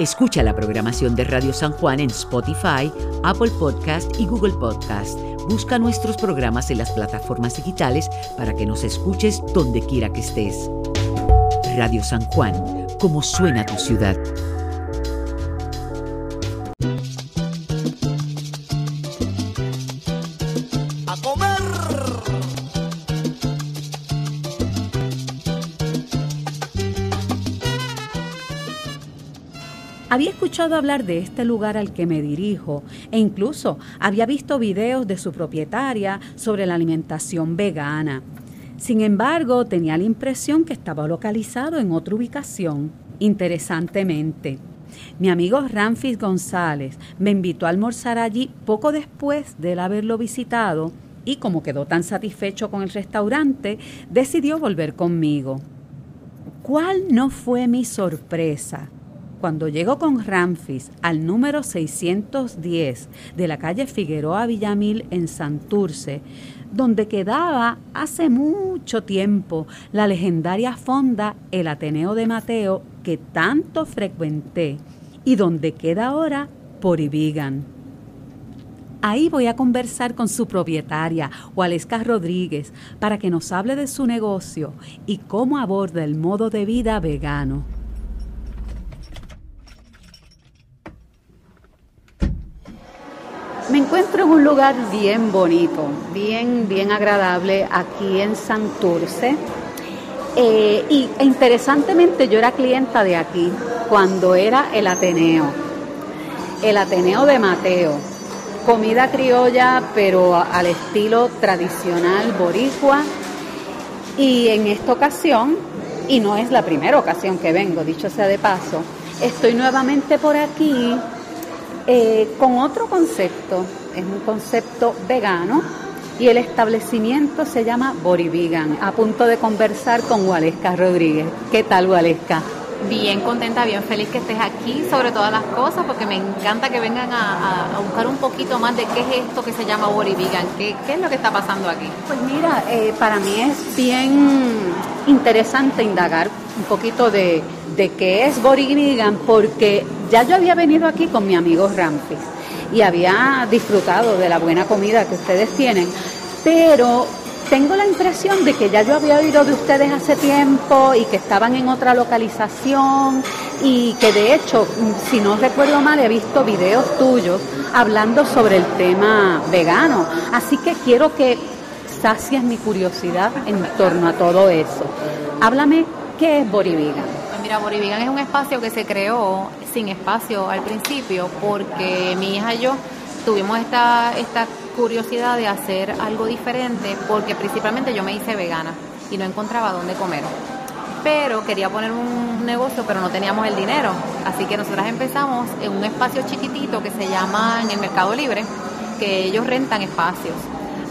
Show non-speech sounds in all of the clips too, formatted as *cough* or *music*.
Escucha la programación de Radio San Juan en Spotify, Apple Podcast y Google Podcast. Busca nuestros programas en las plataformas digitales para que nos escuches donde quiera que estés. Radio San Juan, como suena tu ciudad. Escuchado hablar de este lugar al que me dirijo e incluso había visto videos de su propietaria sobre la alimentación vegana. Sin embargo, tenía la impresión que estaba localizado en otra ubicación. Interesantemente, mi amigo Ramfis González me invitó a almorzar allí poco después de haberlo visitado y como quedó tan satisfecho con el restaurante, decidió volver conmigo. ¿Cuál no fue mi sorpresa? Cuando llego con Ramfis al número 610 de la calle Figueroa Villamil en Santurce, donde quedaba hace mucho tiempo la legendaria fonda El Ateneo de Mateo que tanto frecuenté y donde queda ahora Poribigan. Ahí voy a conversar con su propietaria, Waleska Rodríguez, para que nos hable de su negocio y cómo aborda el modo de vida vegano. Me encuentro en un lugar bien bonito, bien, bien agradable aquí en Santurce. Eh, y interesantemente yo era clienta de aquí cuando era el Ateneo, el Ateneo de Mateo. Comida criolla, pero al estilo tradicional boricua. Y en esta ocasión, y no es la primera ocasión que vengo, dicho sea de paso, estoy nuevamente por aquí eh, con otro concepto, es un concepto vegano y el establecimiento se llama Borivigan, a punto de conversar con Waleska Rodríguez. ¿Qué tal, Waleska? Bien contenta, bien feliz que estés aquí sobre todas las cosas, porque me encanta que vengan a, buscar un poquito más de qué es esto que se llama Borivigan, qué, qué es lo que está pasando aquí. Pues mira, eh, para mí es bien interesante indagar un poquito de, de qué es Borivigan, porque ya yo había venido aquí con mi amigo Ramfis y había disfrutado de la buena comida que ustedes tienen, pero tengo la impresión de que ya yo había oído de ustedes hace tiempo y que estaban en otra localización y que de hecho, si no recuerdo mal, he visto videos tuyos hablando sobre el tema vegano. Así que quiero que sacies mi curiosidad en torno a todo eso. Háblame, ¿qué es Borivigan? Mira, Borivigan es un espacio que se creó sin espacio al principio porque mi hija y yo tuvimos esta, curiosidad de hacer algo diferente porque principalmente yo me hice vegana y no encontraba dónde comer. Pero quería poner un negocio, pero no teníamos el dinero. Así que nosotras empezamos en un espacio chiquitito que se llama en el Mercado Libre, que ellos rentan espacios.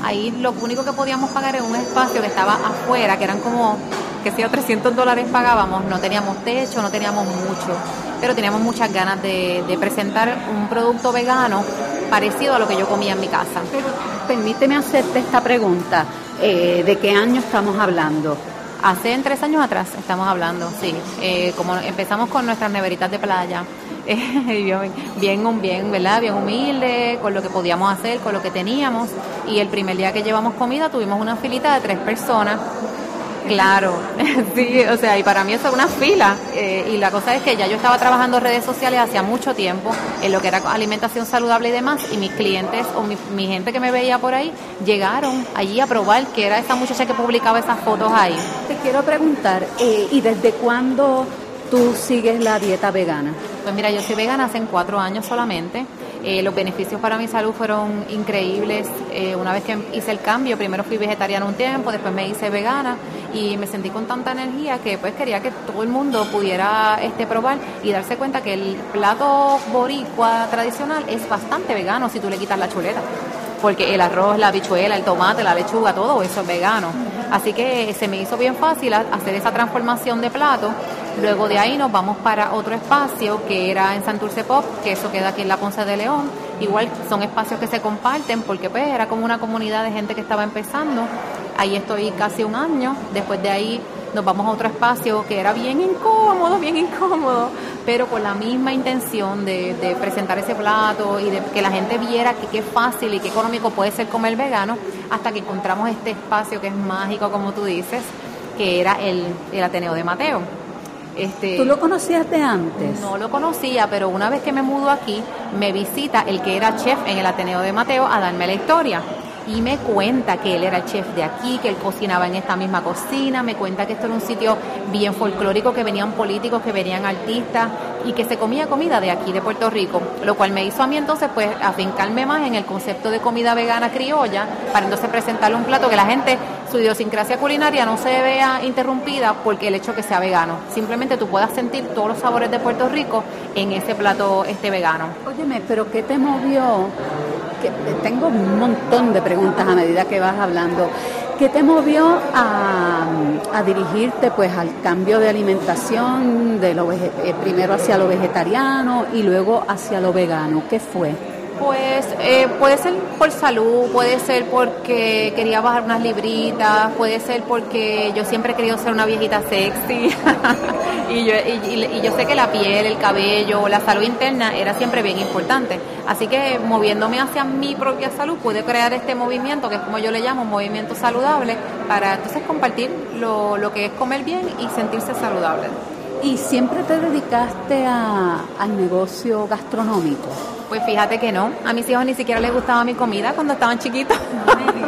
Ahí lo único que podíamos pagar era un espacio que estaba afuera, que eran como que si a 300 dólares pagábamos, no teníamos techo, no teníamos mucho, pero teníamos muchas ganas de, presentar un producto vegano parecido a lo que yo comía en mi casa. permíteme hacerte esta pregunta, eh, ¿de qué año estamos hablando? Hace tres años atrás estamos hablando, sí. Eh, como empezamos con nuestras neveritas de playa, *laughs* bien, bien, bien, ¿verdad? Bien humilde, con lo que podíamos hacer, con lo que teníamos. Y el primer día que llevamos comida tuvimos una filita de tres personas Claro, *laughs* sí, o sea, y para mí eso es una fila. Eh, y la cosa es que ya yo estaba trabajando redes sociales hacía mucho tiempo en lo que era alimentación saludable y demás, y mis clientes o mi, gente que me veía por ahí llegaron allí a probar que era esa muchacha que publicaba esas fotos ahí. Te quiero preguntar, eh, ¿y desde cuándo tú sigues la dieta vegana? Pues mira, yo soy vegana hace cuatro años solamente. Eh, los beneficios para mi salud fueron increíbles. Eh, una vez que hice el cambio, primero fui vegetariana un tiempo, después me hice vegana y me sentí con tanta energía que pues quería que todo el mundo pudiera este probar y darse cuenta que el plato boricua tradicional es bastante vegano si tú le quitas la chuleta. Porque el arroz, la bichuela, el tomate, la lechuga, todo eso es vegano. Así que se me hizo bien fácil hacer esa transformación de plato Luego de ahí nos vamos para otro espacio que era en Santurce Pop, que eso queda aquí en la Ponce de León. Igual son espacios que se comparten porque pues era como una comunidad de gente que estaba empezando. Ahí estoy casi un año. Después de ahí nos vamos a otro espacio que era bien incómodo, bien incómodo, pero con la misma intención de, presentar ese plato y de que la gente viera que qué fácil y qué económico puede ser comer vegano, hasta que encontramos este espacio que es mágico, como tú dices, que era el, el Ateneo de Mateo. Este, ¿Tú lo conocías de antes? No lo conocía, pero una vez que me mudo aquí, me visita el que era chef en el Ateneo de Mateo a darme la historia. Y me cuenta que él era el chef de aquí, que él cocinaba en esta misma cocina, me cuenta que esto era un sitio bien folclórico, que venían políticos, que venían artistas y que se comía comida de aquí, de Puerto Rico, lo cual me hizo a mí entonces pues afincarme más en el concepto de comida vegana criolla para entonces presentarle un plato que la gente, su idiosincrasia culinaria no se vea interrumpida porque el hecho que sea vegano, simplemente tú puedas sentir todos los sabores de Puerto Rico en ese plato este vegano. Óyeme, pero ¿qué te movió? Que tengo un montón de preguntas a medida que vas hablando. ¿Qué te movió a, dirigirte pues al cambio de alimentación, de lo, eh, primero hacia lo vegetariano y luego hacia lo vegano? ¿Qué fue? Pues eh, puede ser por salud, puede ser porque quería bajar unas libritas, puede ser porque yo siempre he querido ser una viejita sexy *laughs* y, yo, y, yo sé que la piel, el cabello, la salud interna era siempre bien importante. Así que moviéndome hacia mi propia salud pude crear este movimiento, que es como yo le llamo, movimiento saludable, para entonces compartir lo, lo que es comer bien y sentirse saludable. ¿Y siempre te dedicaste a, al negocio gastronómico? Pues fíjate que no. A mis hijos ni siquiera les gustaba mi comida cuando estaban chiquitos.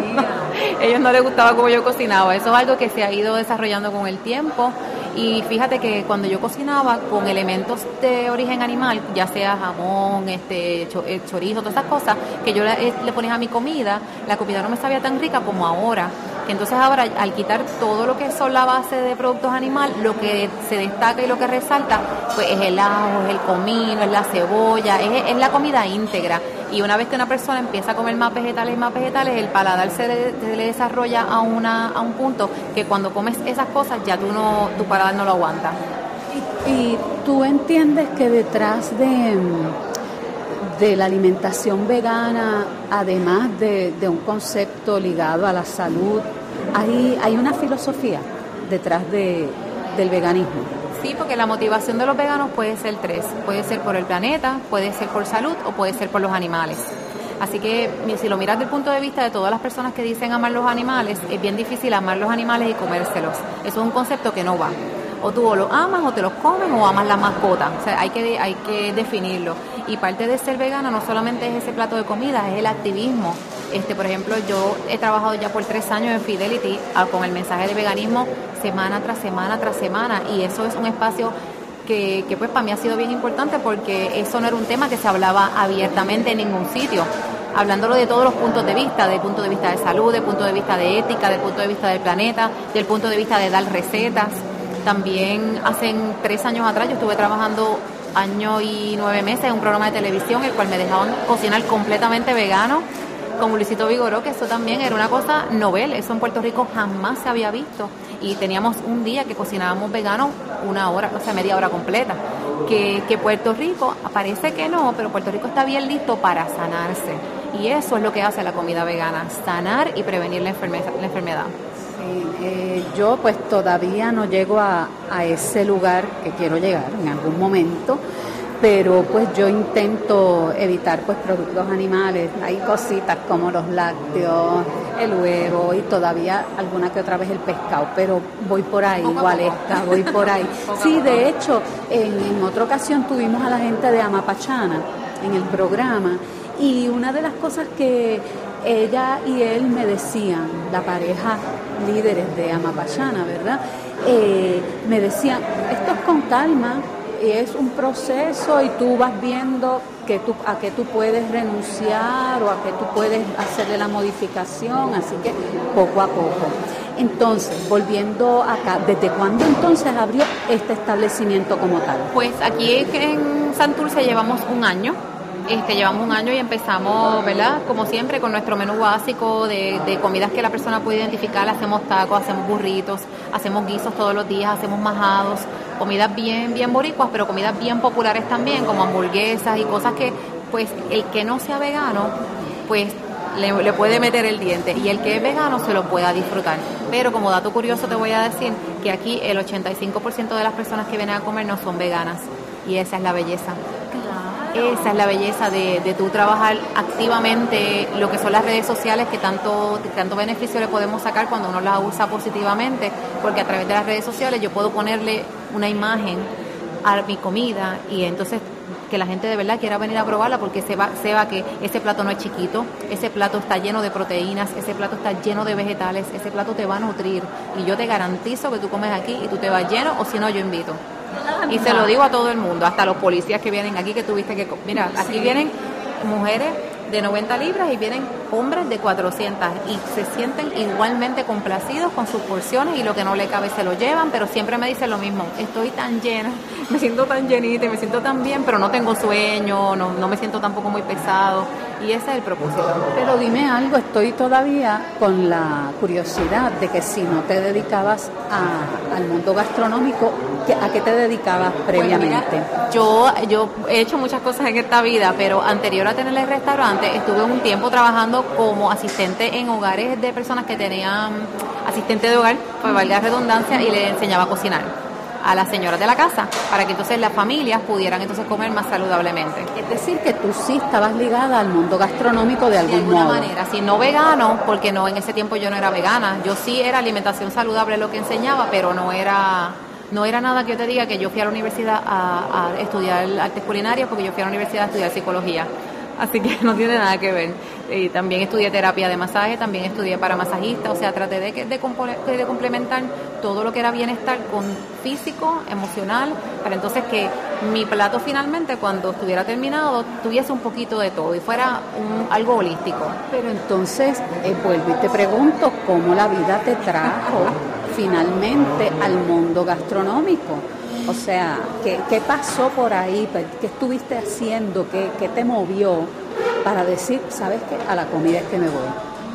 *laughs* Ellos no les gustaba cómo yo cocinaba. Eso es algo que se ha ido desarrollando con el tiempo. Y fíjate que cuando yo cocinaba con elementos de origen animal, ya sea jamón, este eh, chorizo, todas esas cosas, que yo le, le ponía a mi comida, la comida no me sabía tan rica como ahora entonces ahora al quitar todo lo que son la base de productos animales, lo que se destaca y lo que resalta, pues es el ajo, es el comino, es la cebolla, es, la comida íntegra. Y una vez que una persona empieza a comer más vegetales y más vegetales, el paladar se le, desarrolla a, una, un punto que cuando comes esas cosas ya tú no, tu paladar no lo aguanta. Y, tú entiendes que detrás de de la alimentación vegana, además de, de, un concepto ligado a la salud hay, hay una filosofía detrás de, del veganismo. Sí, porque la motivación de los veganos puede ser tres. Puede ser por el planeta, puede ser por salud o puede ser por los animales. Así que si lo miras desde el punto de vista de todas las personas que dicen amar los animales, es bien difícil amar los animales y comérselos. Eso es un concepto que no va. O tú o los amas o te los comes o amas la mascota. O sea, hay que, hay que definirlo. Y parte de ser vegana no solamente es ese plato de comida, es el activismo este, por ejemplo, yo he trabajado ya por tres años en Fidelity ah, con el mensaje de veganismo semana tras semana tras semana y eso es un espacio que, pues para mí ha sido bien importante porque eso no era un tema que se hablaba abiertamente en ningún sitio, hablándolo de todos los puntos de vista, del punto de vista de salud, del punto de vista de ética, del punto de vista del planeta, del punto de vista de dar recetas. También hace tres años atrás yo estuve trabajando año y nueve meses en un programa de televisión el cual me dejaban cocinar completamente vegano como Luisito Vigoró, que eso también era una cosa novel, eso en Puerto Rico jamás se había visto. Y teníamos un día que cocinábamos vegano una hora, o sea, media hora completa. Que, que Puerto Rico, parece que no, pero Puerto Rico está bien listo para sanarse. Y eso es lo que hace la comida vegana, sanar y prevenir la enfermedad. La enfermedad. Eh, yo pues todavía no llego a, a ese lugar que quiero llegar en algún momento pero pues yo intento evitar pues productos animales. Hay cositas como los lácteos, el huevo y todavía alguna que otra vez el pescado, pero voy por ahí, esta, voy por ahí. *laughs* Sí, de hecho, en, en otra ocasión tuvimos a la gente de Amapachana en el programa y una de las cosas que ella y él me decían, la pareja líderes de Amapachana, ¿verdad? Eh, me decían, esto es con calma, es un proceso y tú vas viendo que tú, a qué tú puedes renunciar o a qué tú puedes hacerle la modificación, así que poco a poco. Entonces, volviendo acá, ¿desde cuándo entonces abrió este establecimiento como tal? Pues aquí en Santurce llevamos un año este, llevamos un año y empezamos, ¿verdad? Como siempre, con nuestro menú básico de, de, comidas que la persona puede identificar. Hacemos tacos, hacemos burritos, hacemos guisos todos los días, hacemos majados, comidas bien, bien boricuas, pero comidas bien populares también, como hamburguesas y cosas que, pues, el que no sea vegano, pues le, le, puede meter el diente y el que es vegano se lo pueda disfrutar. Pero como dato curioso te voy a decir que aquí el 85% de las personas que vienen a comer no son veganas Y esa es la belleza. Esa es la belleza de, de tú trabajar activamente lo que son las redes sociales, que tanto, tanto beneficio le podemos sacar cuando uno las usa positivamente, porque a través de las redes sociales yo puedo ponerle una imagen a mi comida y entonces que la gente de verdad quiera venir a probarla porque se va, se va que ese plato no es chiquito, ese plato está lleno de proteínas, ese plato está lleno de vegetales, ese plato te va a nutrir y yo te garantizo que tú comes aquí y tú te vas lleno o si no yo invito. Y se lo digo a todo el mundo, hasta los policías que vienen aquí que tuviste que... Mira, aquí vienen mujeres de 90 libras y vienen hombres de 400 y se sienten igualmente complacidos con sus porciones y lo que no le cabe se lo llevan, pero siempre me dicen lo mismo, estoy tan llena, *laughs* me siento tan llenita, me siento tan bien, pero no tengo sueño, no, no me siento tampoco muy pesado y ese es el propósito. Pero dime algo, estoy todavía con la curiosidad de que si no te dedicabas al mundo gastronómico, ¿a qué te dedicabas previamente? yo, yo he hecho muchas cosas en esta vida, pero anterior a tener el restaurante estuve un tiempo trabajando como asistente en hogares de personas que tenían asistente de hogar, pues valga la redundancia, y le enseñaba a cocinar a las señoras de la casa para que entonces las familias pudieran entonces comer más saludablemente. Es decir, que tú sí estabas ligada al mundo gastronómico de, algún de alguna manera, si no vegano, porque no en ese tiempo yo no era vegana, yo sí era alimentación saludable lo que enseñaba, pero no era no era nada que yo te diga que yo fui a la universidad a, a estudiar artes culinarias porque yo fui a la universidad a estudiar psicología así que *laughs* no tiene nada que ver. Y también estudié terapia de masaje, también estudié para masajista, o sea, traté de, de, de complementar todo lo que era bienestar con físico, emocional, para entonces que mi plato finalmente cuando estuviera terminado tuviese un poquito de todo y fuera un, algo holístico. Pero entonces, eh, vuelvo y te pregunto, ¿cómo la vida te trajo finalmente al mundo gastronómico? O sea, ¿qué, qué pasó por ahí? ¿Qué estuviste haciendo? ¿Qué, qué te movió para decir, sabes qué, a la comida es que me voy?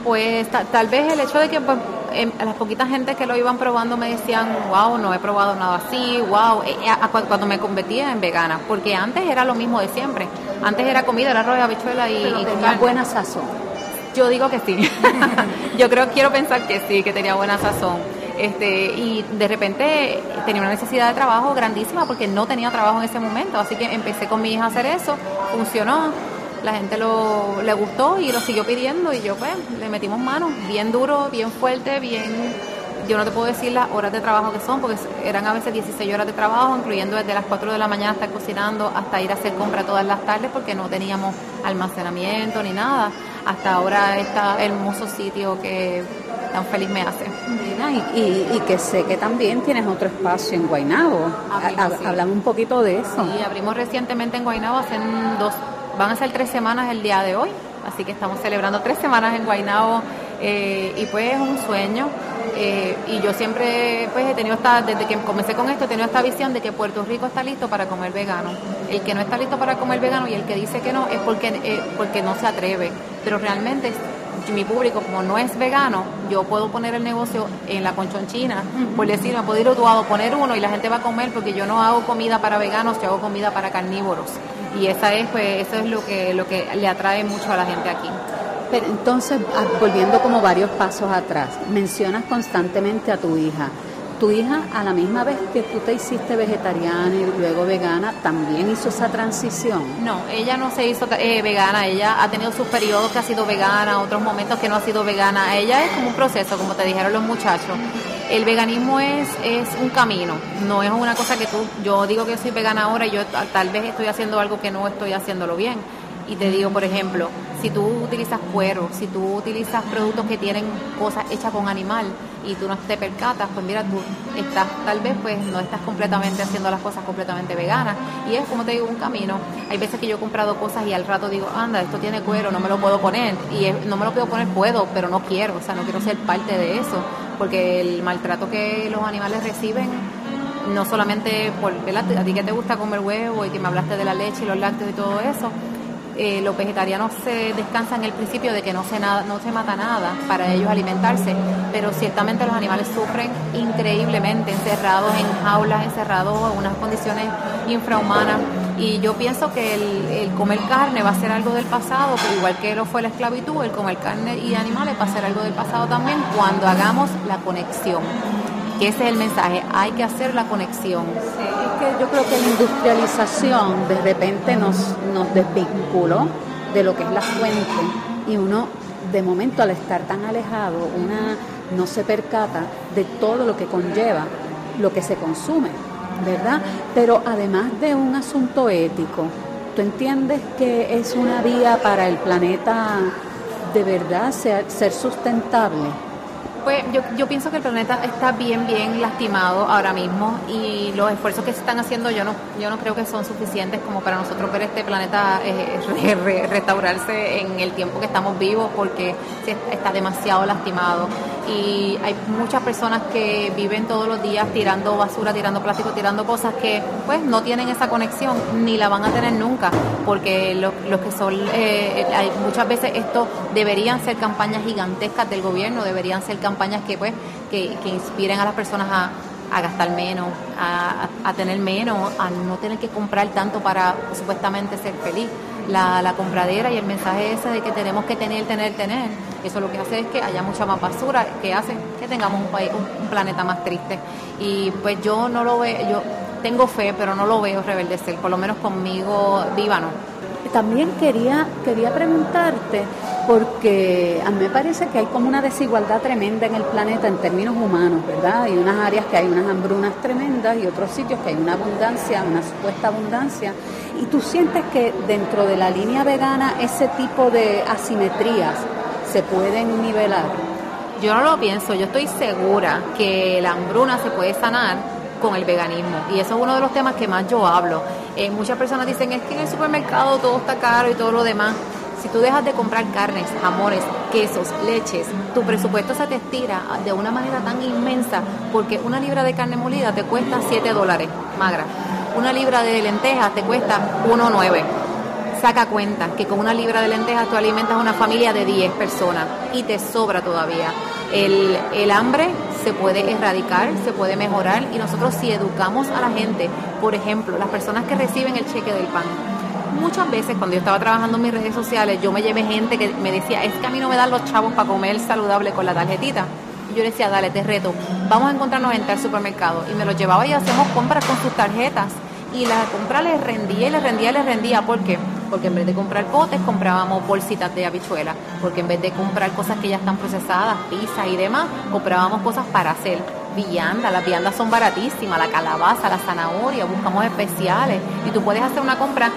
Pues tal vez el hecho de que pues, em, las poquitas gente que lo iban probando me decían, wow, no he probado nada así, wow, eh, eh, cuando me convertía en vegana, porque antes era lo mismo de siempre. Antes era comida, era arroz, habichuela y, Pero y tenía buena sazón. Yo digo que sí. *laughs* *laughs* Yo creo, quiero pensar que sí, que tenía buena sazón. Este, y de repente tenía una necesidad de trabajo grandísima porque no tenía trabajo en ese momento, así que empecé con mi hija a hacer eso, funcionó, la gente lo, le gustó y lo siguió pidiendo y yo pues le metimos manos, bien duro, bien fuerte, bien yo no te puedo decir las horas de trabajo que son, porque eran a veces 16 horas de trabajo, incluyendo desde las 4 de la mañana estar cocinando hasta ir a hacer compra todas las tardes, porque no teníamos almacenamiento ni nada. Hasta ahora está hermoso sitio que tan feliz me hace. y, y, que sé que también tienes otro espacio en Guaynabo. Hablamos un poquito de eso. Sí, abrimos recientemente en Guaynabo, hace dos, van a ser tres semanas el día de hoy, así que estamos celebrando tres semanas en Guaynabo eh, y pues es un sueño. Eh, y yo siempre pues he tenido esta, desde que comencé con esto, he tenido esta visión de que Puerto Rico está listo para comer vegano. El que no está listo para comer vegano y el que dice que no es porque, eh, porque no se atreve. Pero realmente mi público, como no es vegano, yo puedo poner el negocio en la conchonchina, por decir, me puedo ir a poner uno y la gente va a comer porque yo no hago comida para veganos, yo hago comida para carnívoros. Y esa es, pues, eso es lo que, lo que le atrae mucho a la gente aquí. Pero entonces, ah, volviendo como varios pasos atrás, mencionas constantemente a tu hija. ¿Tu hija a la misma vez que tú te hiciste vegetariana y luego vegana, también hizo esa transición? No, ella no se hizo eh, vegana, ella ha tenido sus periodos que ha sido vegana, otros momentos que no ha sido vegana. Ella es como un proceso, como te dijeron los muchachos. El veganismo es, es un camino, no es una cosa que tú, yo digo que soy vegana ahora y yo tal vez estoy haciendo algo que no estoy haciéndolo bien. Y te digo, por ejemplo, si tú utilizas cuero, si tú utilizas productos que tienen cosas hechas con animal y tú no te percatas, pues mira, tú estás, tal vez pues no estás completamente haciendo las cosas completamente veganas. Y es como te digo, un camino. Hay veces que yo he comprado cosas y al rato digo, anda, esto tiene cuero, no me lo puedo poner. Y no me lo puedo poner, puedo, pero no quiero, o sea, no quiero ser parte de eso. Porque el maltrato que los animales reciben no solamente por, A ti que te gusta comer huevo y que me hablaste de la leche y los lácteos y todo eso, eh, los vegetarianos se descansan el principio de que no se, nada, no se mata nada para ellos alimentarse, pero ciertamente los animales sufren increíblemente, encerrados en jaulas, encerrados en unas condiciones infrahumanas. Y yo pienso que el, comer carne va a ser algo del pasado, pero igual que lo fue la esclavitud, el comer carne y animales va a ser algo del pasado también cuando hagamos la conexión que ese es el mensaje, hay que hacer la conexión. es que yo creo que la industrialización de repente nos, nos desvinculó de lo que es la fuente y uno de momento al estar tan alejado, una no se percata de todo lo que conlleva lo que se consume, ¿verdad? Pero además de un asunto ético, ¿tú entiendes que es una vía para el planeta de verdad ser sustentable? Pues yo, yo pienso que el planeta está bien, bien lastimado ahora mismo y los esfuerzos que se están haciendo yo no, yo no creo que son suficientes como para nosotros ver este planeta eh, *laughs* restaurarse en el tiempo que estamos vivos porque está demasiado lastimado y hay muchas personas que viven todos los días tirando basura, tirando plástico, tirando cosas que pues no tienen esa conexión ni la van a tener nunca porque lo, que son, eh, hay, muchas veces esto deberían ser campañas gigantescas del gobierno, deberían ser campañas que pues que, que inspiren a las personas a, a gastar menos, a, a, tener menos, a no tener que comprar tanto para supuestamente ser feliz. La, compradera y el mensaje ese de que tenemos que tener, tener, tener, eso lo que hace es que haya mucha más basura, que hace que tengamos un, país, un, planeta más triste. Y pues yo no lo veo, yo tengo fe, pero no lo veo reverdecer, por lo menos conmigo viva no. También quería, quería preguntarte, porque a mí me parece que hay como una desigualdad tremenda en el planeta en términos humanos, ¿verdad? Hay unas áreas que hay unas hambrunas tremendas y otros sitios que hay una abundancia, una supuesta abundancia. ¿Y tú sientes que dentro de la línea vegana ese tipo de asimetrías se pueden nivelar? Yo no lo pienso, yo estoy segura que la hambruna se puede sanar con el veganismo. Y eso es uno de los temas que más yo hablo. Eh, muchas personas dicen, es que en el supermercado todo está caro y todo lo demás. Si tú dejas de comprar carnes, jamones, quesos, leches, tu presupuesto se te estira de una manera tan inmensa porque una libra de carne molida te cuesta 7 dólares, magra. Una libra de lentejas te cuesta 1,9 saca cuenta que con una libra de lentejas tú alimentas a una familia de 10 personas y te sobra todavía. El, el, hambre se puede erradicar, se puede mejorar y nosotros si educamos a la gente, por ejemplo, las personas que reciben el cheque del pan, muchas veces cuando yo estaba trabajando en mis redes sociales, yo me llevé gente que me decía, es que a mí no me dan los chavos para comer saludable con la tarjetita. Y yo decía, dale, te reto, vamos a encontrarnos en el supermercado. Y me los llevaba y hacemos compras con sus tarjetas. Y la compra les rendía y les rendía y les rendía. ¿Por qué? Porque en vez de comprar potes, comprábamos bolsitas de habichuela. Porque en vez de comprar cosas que ya están procesadas, pizza y demás, comprábamos cosas para hacer viandas, las viandas son baratísimas, la calabaza, la zanahoria, buscamos especiales y tú puedes hacer una compra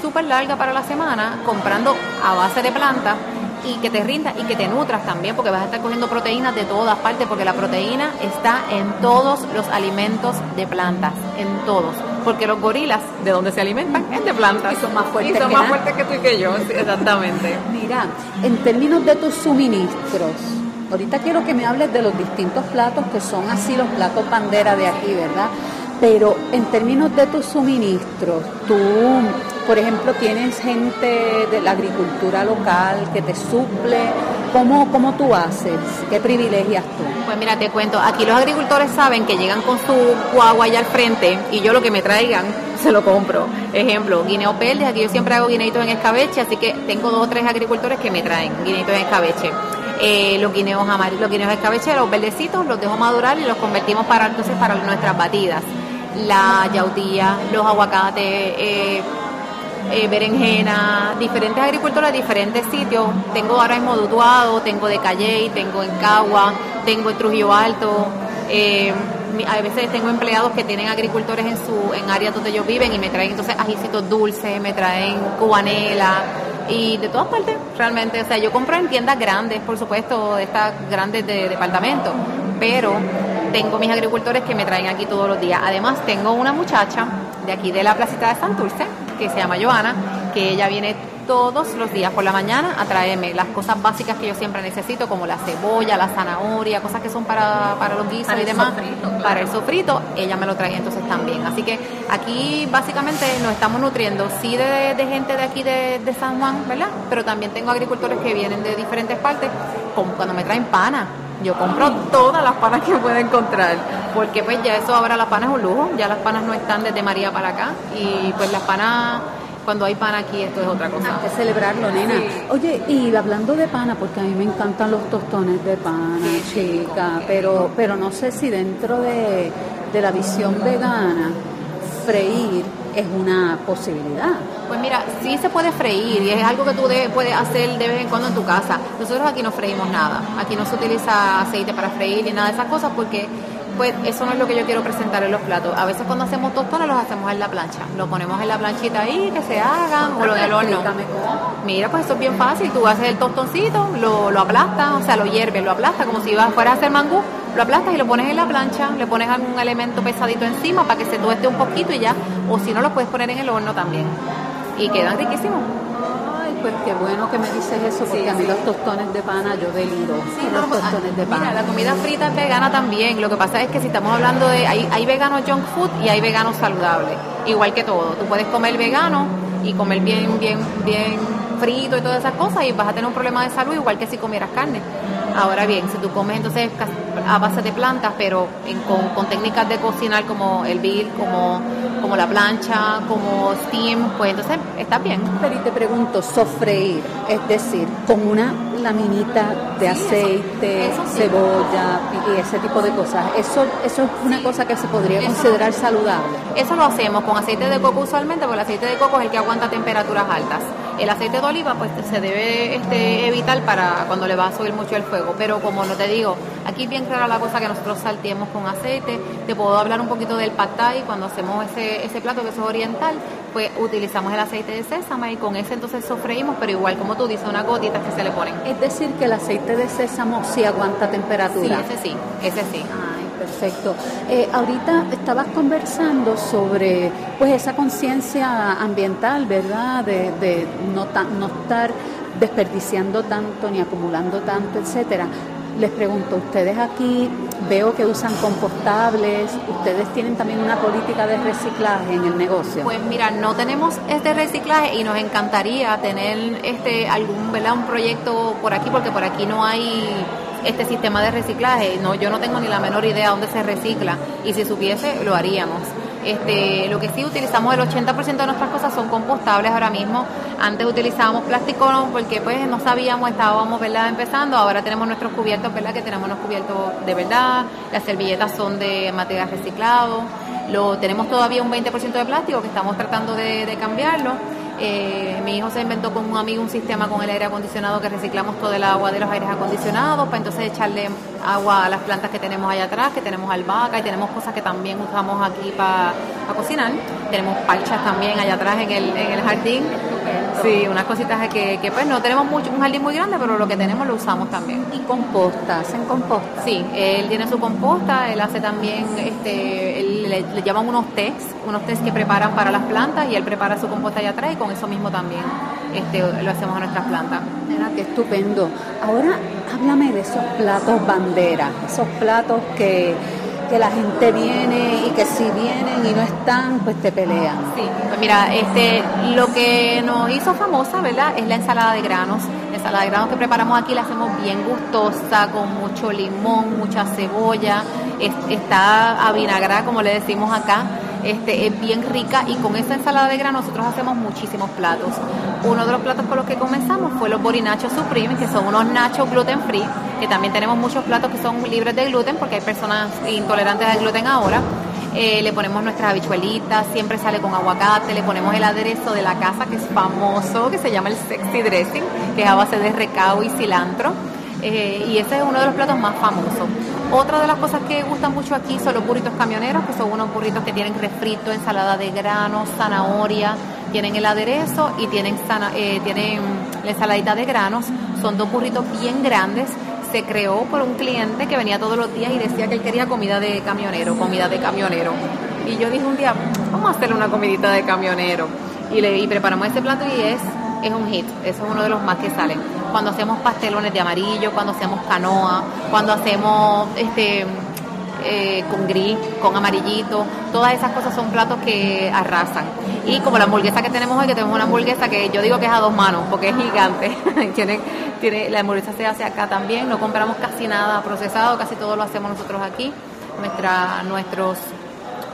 súper larga para la semana comprando a base de plantas y que te rinda y que te nutras también porque vas a estar cogiendo proteínas de todas partes porque la proteína está en todos los alimentos de plantas, en todos. Porque los gorilas, de donde se alimentan, es de plantas. Y son más fuertes, y son más fuertes que tú y que yo, exactamente. Mira, en términos de tus suministros, ahorita quiero que me hables de los distintos platos que son así los platos bandera de aquí, ¿verdad? Pero en términos de tus suministros, tú, por ejemplo, tienes gente de la agricultura local que te suple. ¿Cómo, ¿Cómo tú haces? ¿Qué privilegias tú? Pues mira, te cuento, aquí los agricultores saben que llegan con su guagua allá al frente y yo lo que me traigan *laughs* se lo compro. Ejemplo, guineo verde, aquí yo siempre hago guineitos en escabeche, así que tengo dos o tres agricultores que me traen guineitos en escabeche. Eh, los guineos amarillos, los guineos escabeche, los verdecitos, los dejo madurar y los convertimos para entonces para nuestras batidas la yautía, los aguacates, eh, eh, berenjena, diferentes agricultores de diferentes sitios. Tengo ahora mismo Dutuado, tengo de Calley, tengo en Cagua, tengo en Trujillo Alto. Eh, a veces tengo empleados que tienen agricultores en su en áreas donde ellos viven y me traen entonces ajicitos dulces, me traen cubanela y de todas partes realmente. O sea, yo compro en tiendas grandes, por supuesto, estas grandes de departamento, pero tengo mis agricultores que me traen aquí todos los días. Además, tengo una muchacha de aquí de la placita de Santurce, que se llama Joana, que ella viene todos los días por la mañana a traerme las cosas básicas que yo siempre necesito, como la cebolla, la zanahoria, cosas que son para, para los guisos y demás. Para el sofrito, ella me lo trae entonces también. Así que aquí básicamente nos estamos nutriendo, sí de, gente de aquí de, de, San Juan, ¿verdad? Pero también tengo agricultores que vienen de diferentes partes, como cuando me traen pana yo compro todas las panas que pueda encontrar, porque pues ya eso ahora las panas es un lujo, ya las panas no están desde María para acá y pues las panas cuando hay pan aquí esto es otra cosa. Hay que celebrarlo, nena. Oye, y hablando de pana, porque a mí me encantan los tostones de pana, chica, pero, pero no sé si dentro de, de la visión vegana, freír es una posibilidad. Pues mira, sí se puede freír y es algo que tú puedes hacer de vez en cuando en tu casa. Nosotros aquí no freímos nada, aquí no se utiliza aceite para freír ni nada de esas cosas porque pues eso no es lo que yo quiero presentar en los platos. A veces cuando hacemos tostones los hacemos en la plancha. Lo ponemos en la planchita ahí, que se hagan, o lo del horno. Mira, pues eso es bien fácil. Tú haces el tostoncito, lo, lo aplastas, o sea, lo hierves, lo aplastas como si fueras a hacer mangú. Lo aplastas y lo pones en la plancha, le pones algún elemento pesadito encima para que se tueste un poquito y ya. O si no, lo puedes poner en el horno también. Y quedan riquísimos pues qué bueno que me dices eso, porque a mí los tostones de pana yo deliro. Sí, los pues, tostones de pana. Mira, la comida frita es vegana también. Lo que pasa es que si estamos hablando de. Hay, hay veganos junk food y hay veganos saludables. Igual que todo. Tú puedes comer vegano y comer bien, bien, bien frito y todas esas cosas y vas a tener un problema de salud igual que si comieras carne. Ahora bien, si tú comes entonces a base de plantas, pero con, técnicas de cocinar como el bill, como, como la plancha, como steam, pues entonces está bien. Pero y te pregunto, sofreír, es decir, con una laminita de aceite, cebolla y ese tipo de cosas, ¿eso, eso es una cosa que se podría considerar saludable? Eso lo hacemos con aceite de coco usualmente, porque el aceite de coco es el que aguanta temperaturas altas. El aceite de oliva pues se debe este, evitar para cuando le va a subir mucho el fuego, pero como no te digo, aquí bien clara la cosa que nosotros salteemos con aceite, te puedo hablar un poquito del pad thai, cuando hacemos ese, ese plato que es oriental, pues utilizamos el aceite de sésamo y con ese entonces sofreímos, pero igual como tú dices, una gotita que se le ponen. Es decir, que el aceite de sésamo sí aguanta temperatura. Sí, ese sí, ese sí. Perfecto. Eh, ahorita estabas conversando sobre pues esa conciencia ambiental, ¿verdad? De, no, no estar desperdiciando tanto ni acumulando tanto, etcétera. Les pregunto, ustedes aquí veo que usan compostables, ustedes tienen también una política de reciclaje en el negocio. Pues mira, no tenemos este reciclaje y nos encantaría tener este algún, ¿verdad? un proyecto por aquí porque por aquí no hay este sistema de reciclaje. No, yo no tengo ni la menor idea dónde se recicla y si supiese lo haríamos. Este, lo que sí utilizamos el 80% de nuestras cosas son compostables ahora mismo. Antes utilizábamos plástico porque pues no sabíamos, estábamos ¿verdad? empezando. Ahora tenemos nuestros cubiertos, ¿verdad? Que tenemos unos cubiertos de verdad. Las servilletas son de material reciclado. Lo, tenemos todavía un 20% de plástico que estamos tratando de cambiarlo eh, mi hijo se inventó con un amigo un sistema con el aire acondicionado que reciclamos todo el agua de los aires acondicionados para entonces echarle agua a las plantas que tenemos allá atrás, que tenemos albahaca y tenemos cosas que también usamos aquí para cocinar. Tenemos parchas también allá atrás en el, en el jardín. Sí, unas cositas que, que pues no tenemos mucho, un jardín muy grande, pero lo que tenemos lo usamos también. ¿Y composta? ¿Hacen composta? Sí, él tiene su composta, él hace también, este, le, le, llaman unos test, unos test que preparan para las plantas y él prepara su composta allá atrás y con eso mismo también este, lo hacemos a nuestras plantas. Mira, qué estupendo. Ahora háblame de esos platos bandera, esos platos que que la gente viene y que si vienen y no están, pues te pelean. Sí, pues mira, este, lo que nos hizo famosa, ¿verdad? Es la ensalada de granos. La ensalada de granos que preparamos aquí la hacemos bien gustosa, con mucho limón, mucha cebolla, está avinagrada, como le decimos acá este, es bien rica y con esa ensalada de grano nosotros hacemos muchísimos platos. Uno de los platos con los que comenzamos fue los borinachos supreme, que son unos nachos gluten free, que también tenemos muchos platos que son libres de gluten porque hay personas intolerantes al gluten ahora. Eh, le ponemos nuestras habichuelitas, siempre sale con aguacate, le ponemos el aderezo de la casa que es famoso, que se llama el sexy dressing, que es a base de recao y cilantro. Eh, y ese es uno de los platos más famosos. Otra de las cosas que gustan mucho aquí son los burritos camioneros, que son unos burritos que tienen refrito, ensalada de granos, zanahoria, tienen el aderezo y tienen, eh, tienen la ensaladita de granos. Son dos burritos bien grandes. Se creó por un cliente que venía todos los días y decía que él quería comida de camionero, comida de camionero. Y yo dije un día, vamos a hacerle una comidita de camionero. Y, le, y preparamos este plato y es es un hit, eso es uno de los más que salen. Cuando hacemos pastelones de amarillo, cuando hacemos canoa, cuando hacemos este eh, con gris, con amarillito, todas esas cosas son platos que arrasan. Y como la hamburguesa que tenemos hoy, que tenemos una hamburguesa que yo digo que es a dos manos, porque es gigante, *laughs* tiene, tiene, la hamburguesa se hace acá también, no compramos casi nada procesado, casi todo lo hacemos nosotros aquí. Nuestra, nuestros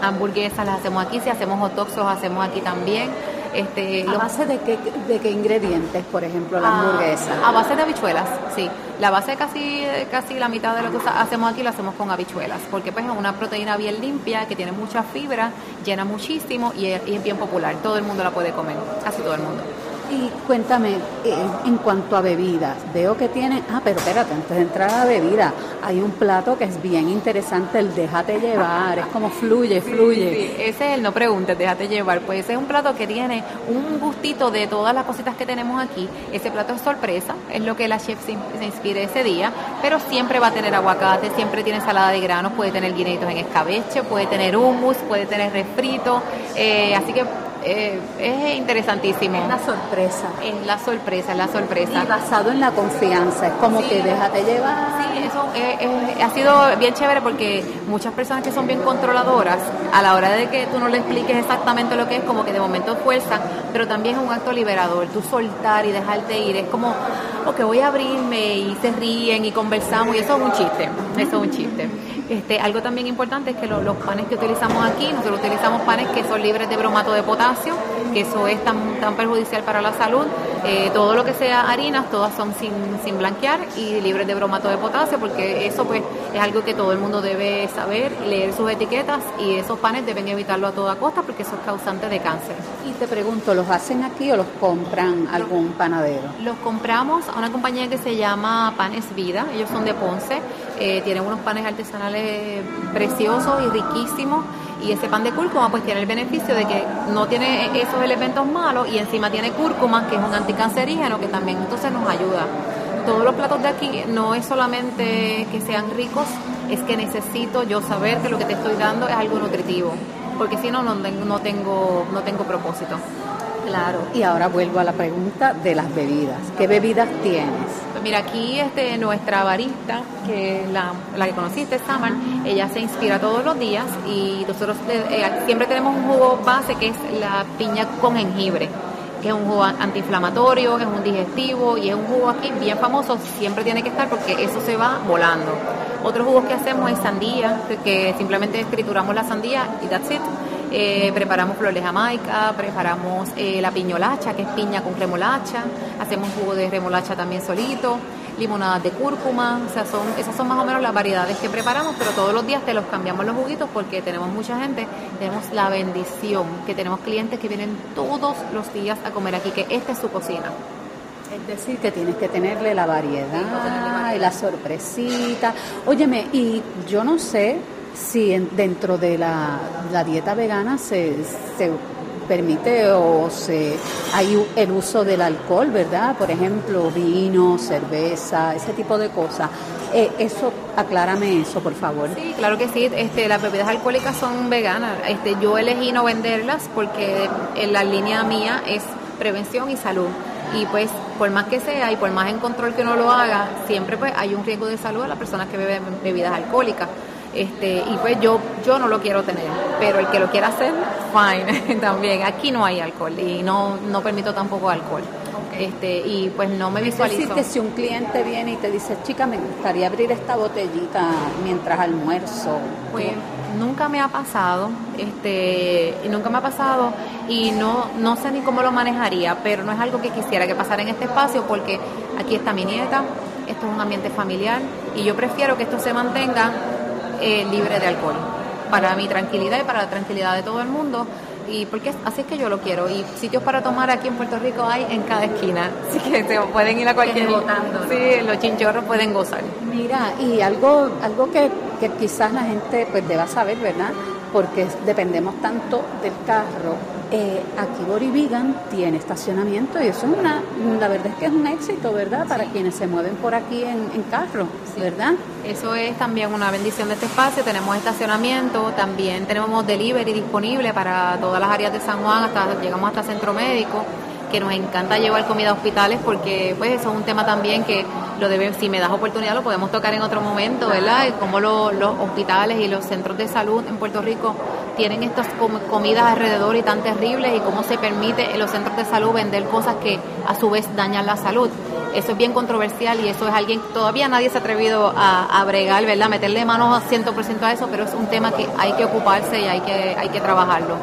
hamburguesas las hacemos aquí, si hacemos hot dogs los hacemos aquí también Este, ¿A base de qué, de qué ingredientes, por ejemplo, la hamburguesa? A base de habichuelas, sí. La base casi, casi la mitad de lo que hacemos aquí lo hacemos con habichuelas, porque pues es una proteína bien limpia, que tiene mucha fibra, llena muchísimo y es, y es bien popular. Todo el mundo la puede comer, casi todo el mundo. Y cuéntame, eh, en cuanto a bebidas, veo que tienen, ah, pero espérate, antes de entrar a la bebida, hay un plato que es bien interesante, el déjate llevar, es como fluye, fluye. Sí, ese es el no preguntes, déjate llevar, pues ese es un plato que tiene un gustito de todas las cositas que tenemos aquí. Ese plato es sorpresa, es lo que la chef se, inspire ese día, pero siempre va a tener aguacate, siempre tiene ensalada de granos, puede tener guineitos en escabeche, puede tener hummus, puede tener refrito, eh, así que eh, es interesantísimo. Es la sorpresa. Es la sorpresa, es la sorpresa. Y basado en la confianza, es como que déjate llevar. Sí, eso eh, eh, ha sido bien chévere porque muchas personas que son bien controladoras, a la hora de que tú no le expliques exactamente lo que es, como que de momento fuerzan, pero también es un acto liberador, tú soltar y dejarte ir, es como, ok, voy a abrirme y se ríen y conversamos y eso es un chiste, eso es un chiste. Este, algo también importante es que los panes que utilizamos aquí, nosotros utilizamos panes que son libres de bromato de potasio, que eso es tan, tan perjudicial para la salud. Eh, todo lo que sea harinas, todas son sin, sin blanquear y libres de bromato de potasio, porque eso pues es algo que todo el mundo debe saber, leer sus etiquetas y esos panes deben evitarlo a toda costa porque eso es causante de cáncer. Y te pregunto, ¿los hacen aquí o los compran algún panadero? Los compramos a una compañía que se llama Panes Vida, ellos son de Ponce, eh, tienen unos panes artesanales preciosos y riquísimos y ese pan de cúrcuma pues tiene el beneficio de que no tiene esos elementos malos y encima tiene cúrcuma que es un anticancerígeno que también entonces nos ayuda. Todos los platos de aquí no es solamente que sean ricos, es que necesito yo saber que lo que te estoy dando es algo nutritivo, porque si no, no tengo, no tengo propósito. Claro. Y ahora vuelvo a la pregunta de las bebidas. ¿Qué bebidas tienes? Mira, aquí este, nuestra barista, que la, la que conociste, Samar, ella se inspira todos los días y nosotros eh, siempre tenemos un jugo base que es la piña con jengibre que es un jugo antiinflamatorio, es un digestivo y es un jugo aquí bien famoso, siempre tiene que estar porque eso se va volando. Otros jugos que hacemos es sandía, que simplemente escrituramos la sandía y that's it. Eh, preparamos flores jamaica, preparamos eh, la piñolacha, que es piña con remolacha, hacemos jugo de remolacha también solito, limonadas de cúrcuma, o sea, son, esas son más o menos las variedades que preparamos, pero todos los días te los cambiamos los juguitos porque tenemos mucha gente, tenemos la bendición, que tenemos clientes que vienen todos los días a comer aquí, que esta es su cocina. Es decir, que tienes que tenerle la variedad y la sorpresita. Óyeme, y yo no sé si dentro de la, dieta vegana se, se permite o se hay el uso del alcohol, ¿verdad? Por ejemplo, vino, cerveza, ese tipo de cosas. Eh, eso, aclárame eso, por favor. Sí, claro que sí. Este, las bebidas alcohólicas son veganas. Este, yo elegí no venderlas porque en la línea mía es prevención y salud. Y pues, por más que sea y por más en control que uno lo haga, siempre pues hay un riesgo de salud a las personas que beben bebidas alcohólicas. Este, y pues yo, yo no lo quiero tener, pero el que lo quiera hacer, fine, *laughs* también. Aquí no hay alcohol y no, no permito tampoco alcohol. Este, y pues no me visualizo. Es que si un cliente viene y te dice, chica, me gustaría abrir esta botellita mientras almuerzo. Pues nunca me ha pasado, este, nunca me ha pasado y no, no sé ni cómo lo manejaría, pero no es algo que quisiera que pasara en este espacio porque aquí está mi nieta, esto es un ambiente familiar y yo prefiero que esto se mantenga eh, libre de alcohol, para mi tranquilidad y para la tranquilidad de todo el mundo. Y porque así es que yo lo quiero. Y sitios para tomar aquí en Puerto Rico hay en cada esquina. *laughs* Así que se pueden ir a cualquier. Sí, los chinchorros pueden gozar. Mira, y algo, algo que, que quizás la gente pues deba saber, ¿verdad? Porque dependemos tanto del carro eh, aquí Borivigan tiene estacionamiento y eso es una, la verdad es que es un éxito, ¿verdad? Para quienes se mueven por aquí en, carro, ¿verdad? Eso es también una bendición de este espacio, tenemos estacionamiento, también tenemos delivery disponible para todas las áreas de San Juan, hasta llegamos hasta Centro Médico que nos encanta llevar comida a hospitales porque pues eso es un tema también que lo debe, si me das oportunidad lo podemos tocar en otro momento, ¿verdad? Como los hospitales y los centros de salud en Puerto Rico tienen estas comidas alrededor y tan terribles y cómo se permite en los centros de salud vender cosas que a su vez dañan la salud. Eso es bien controversial y eso es alguien, todavía nadie se ha atrevido a, a bregar, ¿verdad? Meterle manos 100% a eso, pero es un tema que hay que ocuparse y hay que, hay que trabajarlo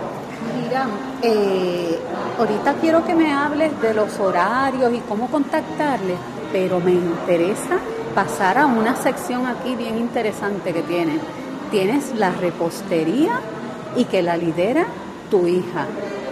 Mira, eh, ahorita quiero que me hables de los horarios y cómo contactarles, pero me interesa pasar a una sección aquí bien interesante que tienes. Tienes la repostería y que la lidera tu hija.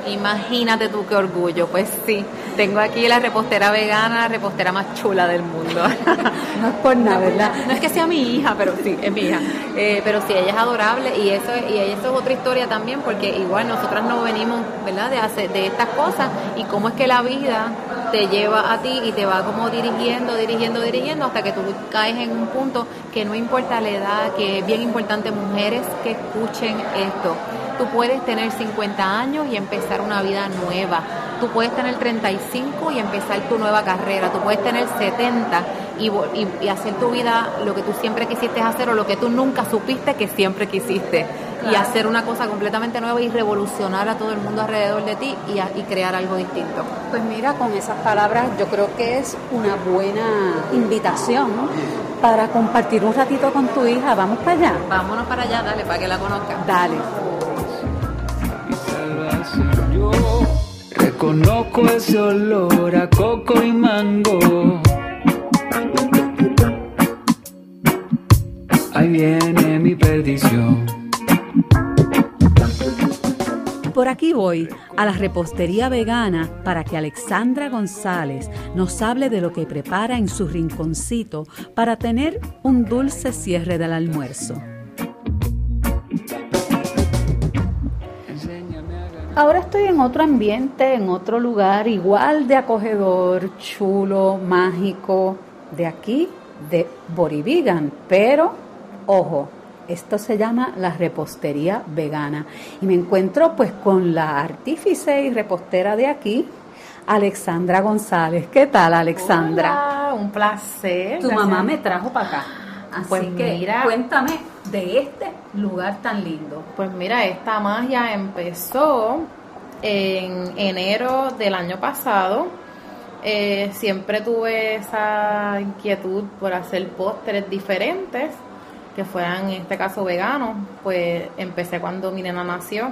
Imagínate tú qué orgullo. Pues sí, tengo aquí la repostera vegana, la repostera más chula del mundo. *laughs* no es por nada, ¿verdad? No es que sea mi hija, pero sí, es mi hija. Eh, pero sí, ella es adorable y eso, y eso es otra historia también, porque igual nosotras no venimos, ¿verdad?, de, hacer, de estas cosas y cómo es que la vida te lleva a ti y te va como dirigiendo, dirigiendo, dirigiendo hasta que tú caes en un punto que no importa la edad, que es bien importante mujeres que escuchen esto Tú puedes tener 50 años y empezar una vida nueva. Tú puedes tener 35 y empezar tu nueva carrera. Tú puedes tener 70 y, y, hacer tu vida lo que tú siempre quisiste hacer o lo que tú nunca supiste que siempre quisiste. Y hacer una cosa completamente nueva y revolucionar a todo el mundo alrededor de ti y, y crear algo distinto. Pues mira, con esas palabras yo creo que es una buena invitación para compartir un ratito con tu hija. Vamos para allá. Vámonos para allá, dale, para que la conozca. Dale. Conozco ese olor a coco y mango. Ahí viene mi perdición. Por aquí voy a la repostería vegana para que Alexandra González nos hable de lo que prepara en su rinconcito para tener un dulce cierre del almuerzo. Ahora estoy en otro ambiente, en otro lugar, igual de acogedor, chulo, mágico, de aquí, de Borivigan, pero ojo, esto se llama la repostería vegana. Y me encuentro pues con la artífice y repostera de aquí, Alexandra González. ¿Qué tal, Alexandra? un placer. Tu mamá me trajo para acá. Así pues que mira, cuéntame de este lugar tan lindo. Pues mira, esta magia empezó en enero del año pasado. Eh, siempre tuve esa inquietud por hacer pósteres diferentes, que fueran en este caso veganos. Pues empecé cuando mi nena nació,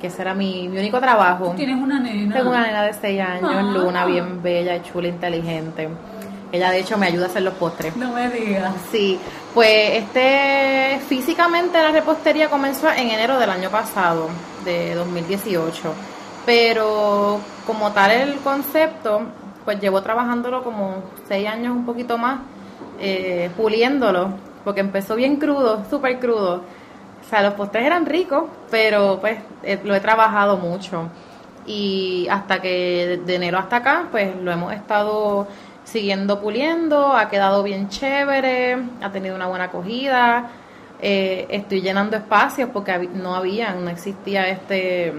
que ese era mi, único trabajo. ¿Tienes una nena? Tengo una nena de 6 años, ah. Luna, bien bella, chula, inteligente. Ella de hecho me ayuda a hacer los postres. No me digas. Sí, pues este físicamente la repostería comenzó en enero del año pasado, de 2018. Pero como tal el concepto, pues llevo trabajándolo como seis años, un poquito más, eh, puliéndolo, porque empezó bien crudo, súper crudo. O sea, los postres eran ricos, pero pues eh, lo he trabajado mucho. Y hasta que de enero hasta acá, pues lo hemos estado siguiendo puliendo, ha quedado bien chévere, ha tenido una buena acogida. Eh, estoy llenando espacios porque no había, no existía este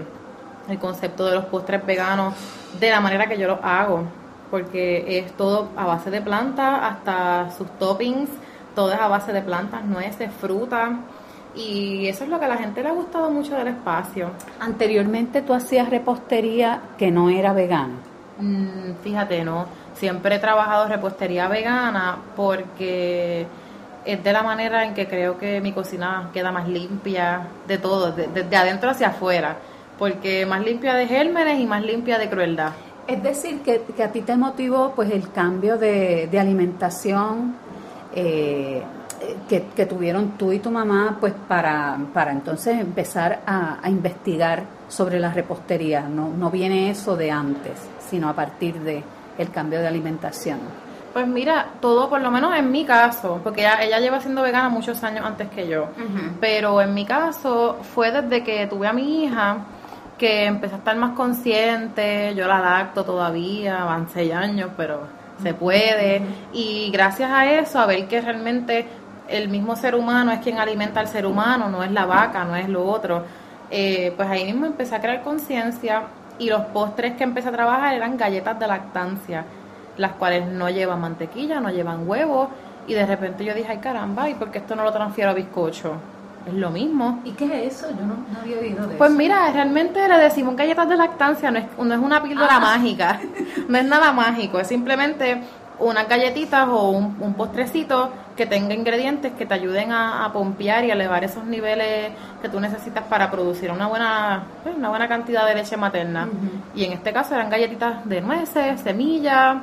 el concepto de los postres veganos de la manera que yo lo hago, porque es todo a base de plantas, hasta sus toppings, todo es a base de plantas, nueces, fruta. Y eso es lo que a la gente le ha gustado mucho del espacio. Anteriormente tú hacías repostería que no era vegana. Mm, fíjate, no Siempre he trabajado repostería vegana porque es de la manera en que creo que mi cocina queda más limpia de todo, desde adentro hacia afuera, porque más limpia de gérmenes y más limpia de crueldad. Es decir, que, a ti te motivó pues el cambio de, alimentación eh, que, tuvieron tú y tu mamá pues para, para entonces empezar a, a investigar sobre la repostería. No, no viene eso de antes, sino a partir de el cambio de alimentación? Pues mira, todo por lo menos en mi caso, porque ella, lleva siendo vegana muchos años antes que yo, pero en mi caso fue desde que tuve a mi hija que empecé a estar más consciente, yo la adapto todavía, van seis años, pero se puede, y gracias a eso, a ver que realmente el mismo ser humano es quien alimenta al ser humano, no es la vaca, no es lo otro, eh, pues ahí mismo empecé a crear conciencia y los postres que empecé a trabajar eran galletas de lactancia, las cuales no llevan mantequilla, no llevan huevo, y de repente yo dije, ay caramba, ¿y por qué esto no lo transfiero a bizcocho? Es lo mismo. ¿Y qué es eso? Yo no, había oído de pues eso. Mira, realmente le decimos galletas de lactancia, no es, no es una píldora ah. *laughs* mágica, no es nada mágico, es simplemente unas galletitas o un, postrecito que tenga ingredientes que te ayuden a, pompear y elevar esos niveles que tú necesitas para producir una buena, pues, una buena cantidad de leche materna. Y en este caso eran galletitas de nueces, semillas,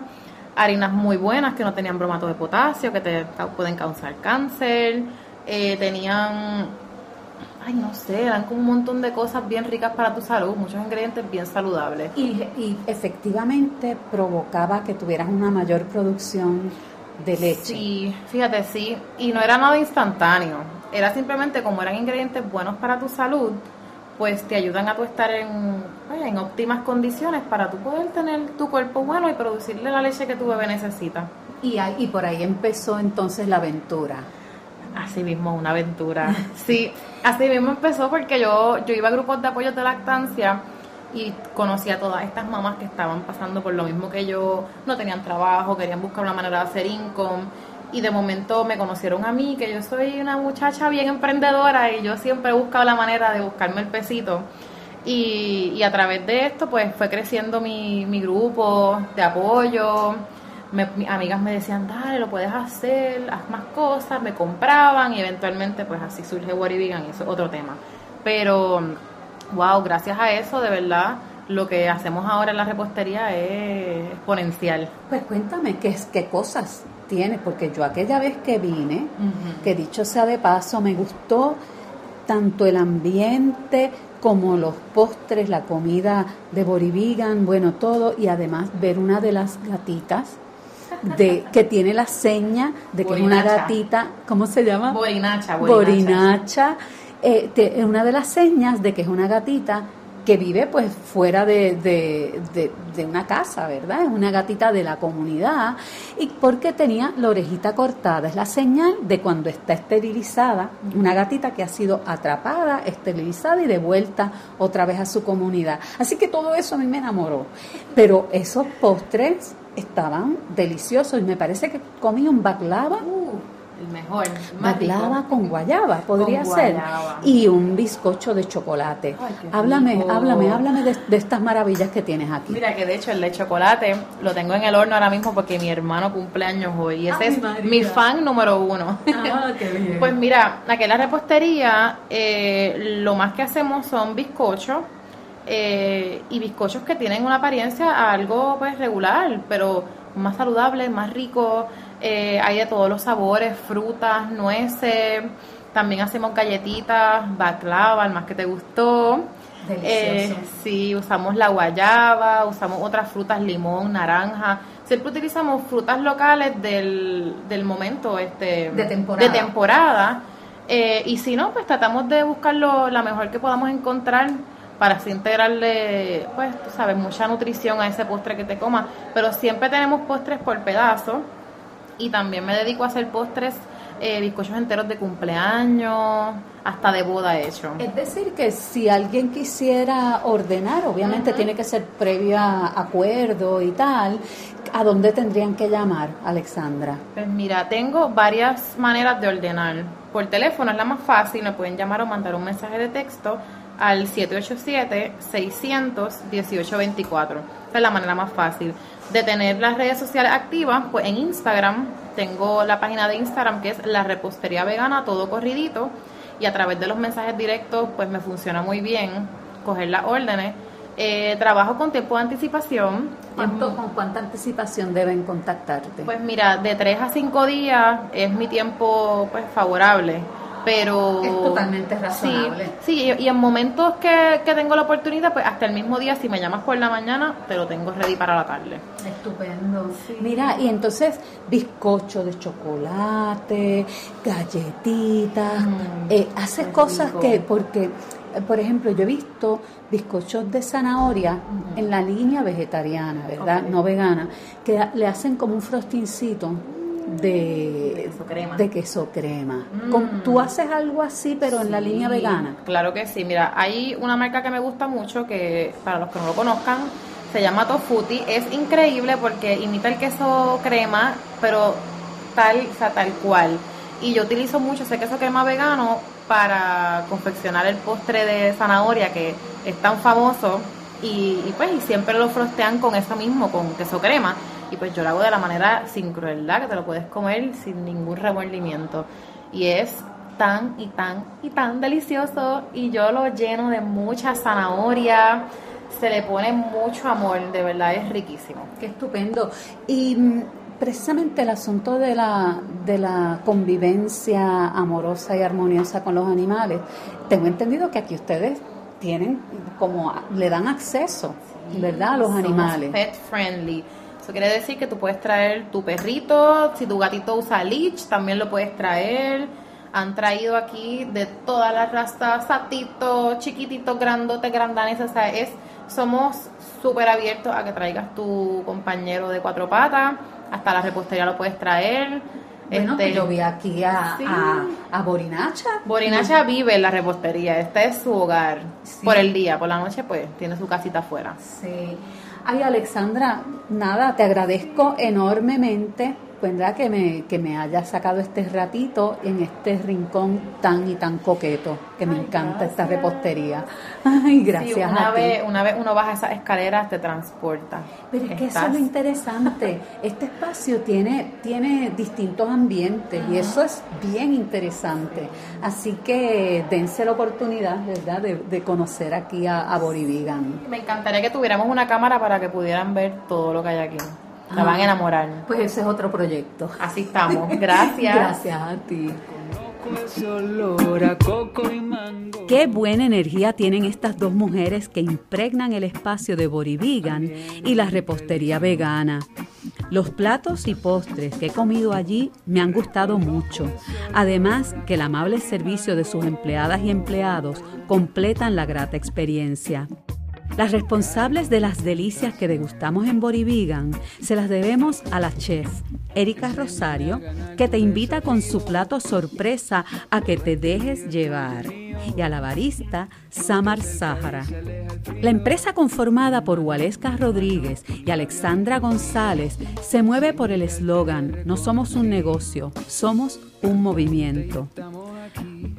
harinas muy buenas que no tenían bromato de potasio, que te pueden causar cáncer. Eh, tenían, ay, no sé, eran como un montón de cosas bien ricas para tu salud, muchos ingredientes bien saludables. Y, y efectivamente provocaba que tuvieras una mayor producción de leche. Sí, fíjate, sí. Y no era nada instantáneo. Era simplemente como eran ingredientes buenos para tu salud, pues te ayudan a tu estar en, pues, en óptimas condiciones para tú poder tener tu cuerpo bueno y producirle la leche que tu bebé necesita. Y, y por ahí empezó entonces la aventura. Así mismo, una aventura. *laughs* sí, así mismo empezó porque yo, yo iba a grupos de apoyo de lactancia y conocí a todas estas mamás que estaban pasando por lo mismo que yo, no tenían trabajo, querían buscar una manera de hacer income y de momento me conocieron a mí, que yo soy una muchacha bien emprendedora y yo siempre he buscado la manera de buscarme el pesito. Y, y a través de esto pues fue creciendo mi, mi grupo de apoyo, mis amigas me decían, dale, lo puedes hacer, haz más cosas, me compraban y eventualmente pues así surge What Vegan y eso es otro tema. Pero wow, gracias a eso, de verdad, lo que hacemos ahora en la repostería es exponencial. Pues cuéntame, ¿qué, qué cosas tienes? Porque yo aquella vez que vine, que dicho sea de paso, me gustó tanto el ambiente como los postres, la comida de Borivigan, bueno, todo, y además ver una de las gatitas de que tiene la seña de que es una gatita, ¿cómo se llama? Borinacha. Borinacha eh, una de las señas de que es una gatita que vive pues fuera de, de, una casa, ¿verdad? Es una gatita de la comunidad y porque tenía la orejita cortada, es la señal de cuando está esterilizada, una gatita que ha sido atrapada, esterilizada y devuelta otra vez a su comunidad. Así que todo eso a mí me enamoró, pero esos postres estaban deliciosos y me parece que comí un baklava. Uh el mejor. Baklava con guayaba, podría ser. Y un bizcocho de chocolate. háblame, háblame, háblame de, estas maravillas que tienes aquí. Mira que de hecho el de chocolate lo tengo en el horno ahora mismo porque mi hermano cumpleaños hoy. Y ese es mi fan número uno. Ah, qué *laughs* bien. pues mira, aquí en la repostería eh, lo más que hacemos son bizcochos. Eh, y bizcochos que tienen una apariencia algo pues regular, pero más saludable, más rico, eh, hay de todos los sabores, frutas, nueces, también hacemos galletitas, baklava, el más que te gustó. Delicioso. Eh, sí, usamos la guayaba, usamos otras frutas, limón, naranja. Siempre utilizamos frutas locales del, del momento este, de temporada. De temporada. Eh, y si no, pues tratamos de buscar lo, la mejor que podamos encontrar para así integrarle, pues, tú sabes, mucha nutrición a ese postre que te comas. Pero siempre tenemos postres por pedazo y también me dedico a hacer postres, eh, bizcochos enteros de cumpleaños, hasta de boda hecho. Es decir, que si alguien quisiera ordenar, obviamente tiene que ser previa acuerdo y tal, ¿a dónde tendrían que llamar, Alexandra? Pues mira, tengo varias maneras de ordenar. Por teléfono es la más fácil, me pueden llamar o mandar un mensaje de texto al 787-600-1824. Esa es la manera más fácil de tener las redes sociales activas, pues en Instagram tengo la página de Instagram que es la repostería vegana, todo corridito, y a través de los mensajes directos, pues me funciona muy bien coger las órdenes. Eh, trabajo con tiempo de anticipación. ¿Cuánto, ¿Con cuánta anticipación deben contactarte? Pues mira, de 3 a 5 días es mi tiempo pues favorable pero es totalmente razonable. Sí, y, en momentos que, que, tengo la oportunidad, pues hasta el mismo día, si me llamas por la mañana, te lo tengo ready para la tarde. Estupendo. Mira, y entonces bizcocho de chocolate, galletitas, mm, eh, haces cosas que, porque, por ejemplo, yo he visto bizcochos de zanahoria en la línea vegetariana, ¿verdad? No vegana, que le hacen como un frostincito de, queso crema. De queso crema. Mm. ¿Tú haces algo así, pero en la línea vegana? Claro que sí. Mira, hay una marca que me gusta mucho, que para los que no lo conozcan, se llama Tofuti. Es increíble porque imita el queso crema, pero tal, o sea, tal cual. Y yo utilizo mucho ese queso crema vegano para confeccionar el postre de zanahoria que es tan famoso y, y pues y siempre lo frostean con eso mismo, con queso crema Y pues yo lo hago de la manera sin crueldad, que te lo puedes comer sin ningún remordimiento. Y es tan y tan y tan delicioso y yo lo lleno de mucha zanahoria, se le pone mucho amor, de verdad es riquísimo. Qué estupendo. Y mm, precisamente el asunto de la, de la convivencia amorosa y armoniosa con los animales, tengo entendido que aquí ustedes tienen como, le dan acceso, ¿verdad?, a los animales. Pet friendly. Eso quiere decir que tú puedes traer tu perrito, si tu gatito usa leech, también lo puedes traer. Han traído aquí de todas las razas, satitos, chiquititos, grandotes, grandanes, o sea, es, somos súper abiertos a que traigas tu compañero de cuatro patas, hasta la repostería lo puedes traer. Bueno, Este, que yo vi aquí a, Sí. a, a Borinacha. Borinacha vive en la repostería, este es su hogar Sí. por el día, por la noche pues tiene su casita afuera. Sí. Ay, Alexandra, nada, te agradezco enormemente, ¿verdad? Que me, que me hayas sacado este ratito en este rincón tan y tan coqueto, que me Ay, encanta esta repostería. *laughs* Ay, gracias Sí, una a ti. vez, una vez uno baja esas escaleras te transporta. Pero es que eso es lo interesante. Este espacio tiene, tiene distintos ambientes y eso es bien interesante. Así que dense la oportunidad, ¿verdad?, de, de conocer aquí a, a Borivigan. Me encantaría que tuviéramos una cámara para que pudieran ver todo lo que hay aquí. Se Ah. van a enamorar. Pues ese es otro proyecto. Así estamos. *laughs* Gracias. Gracias a ti. Conozco ese olor a coco y mango. Qué buena energía tienen estas dos mujeres que impregnan el espacio de Borivigan y la repostería vegana. Los platos y postres que he comido allí me han gustado mucho. Además que el amable servicio de sus empleadas y empleados completan la grata experiencia. Las responsables de las delicias que degustamos en Borivigan se las debemos a la chef Erika Rosario, que te invita con su plato sorpresa a que te dejes llevar, y a la barista Samar Sahara. La empresa conformada por Waleska Rodríguez y Alexandra González se mueve por el eslogan No somos un negocio, somos un movimiento.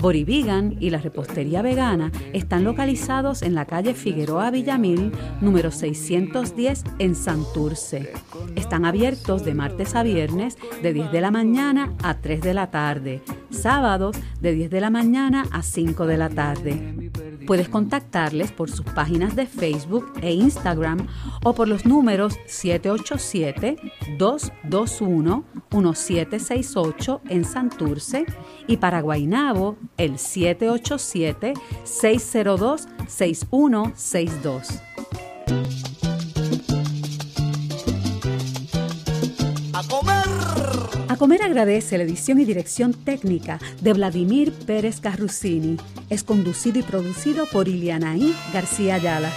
Borivigan y la repostería vegana están localizados en la calle Figueroa Villamil, número 610 en Santurce. Están abiertos de martes a viernes de 10 de la mañana a 3 de la tarde, sábados de 10 de la mañana a 5 de la tarde. Puedes contactarles por sus páginas de Facebook e Instagram o por los números 787-221-1768 en Santurce y para Guaynabo el 787-602-6162. Comer agradece la edición y dirección técnica de Vladimir Pérez Carrusini. Es conducido y producido por Ilianaí García Ayala.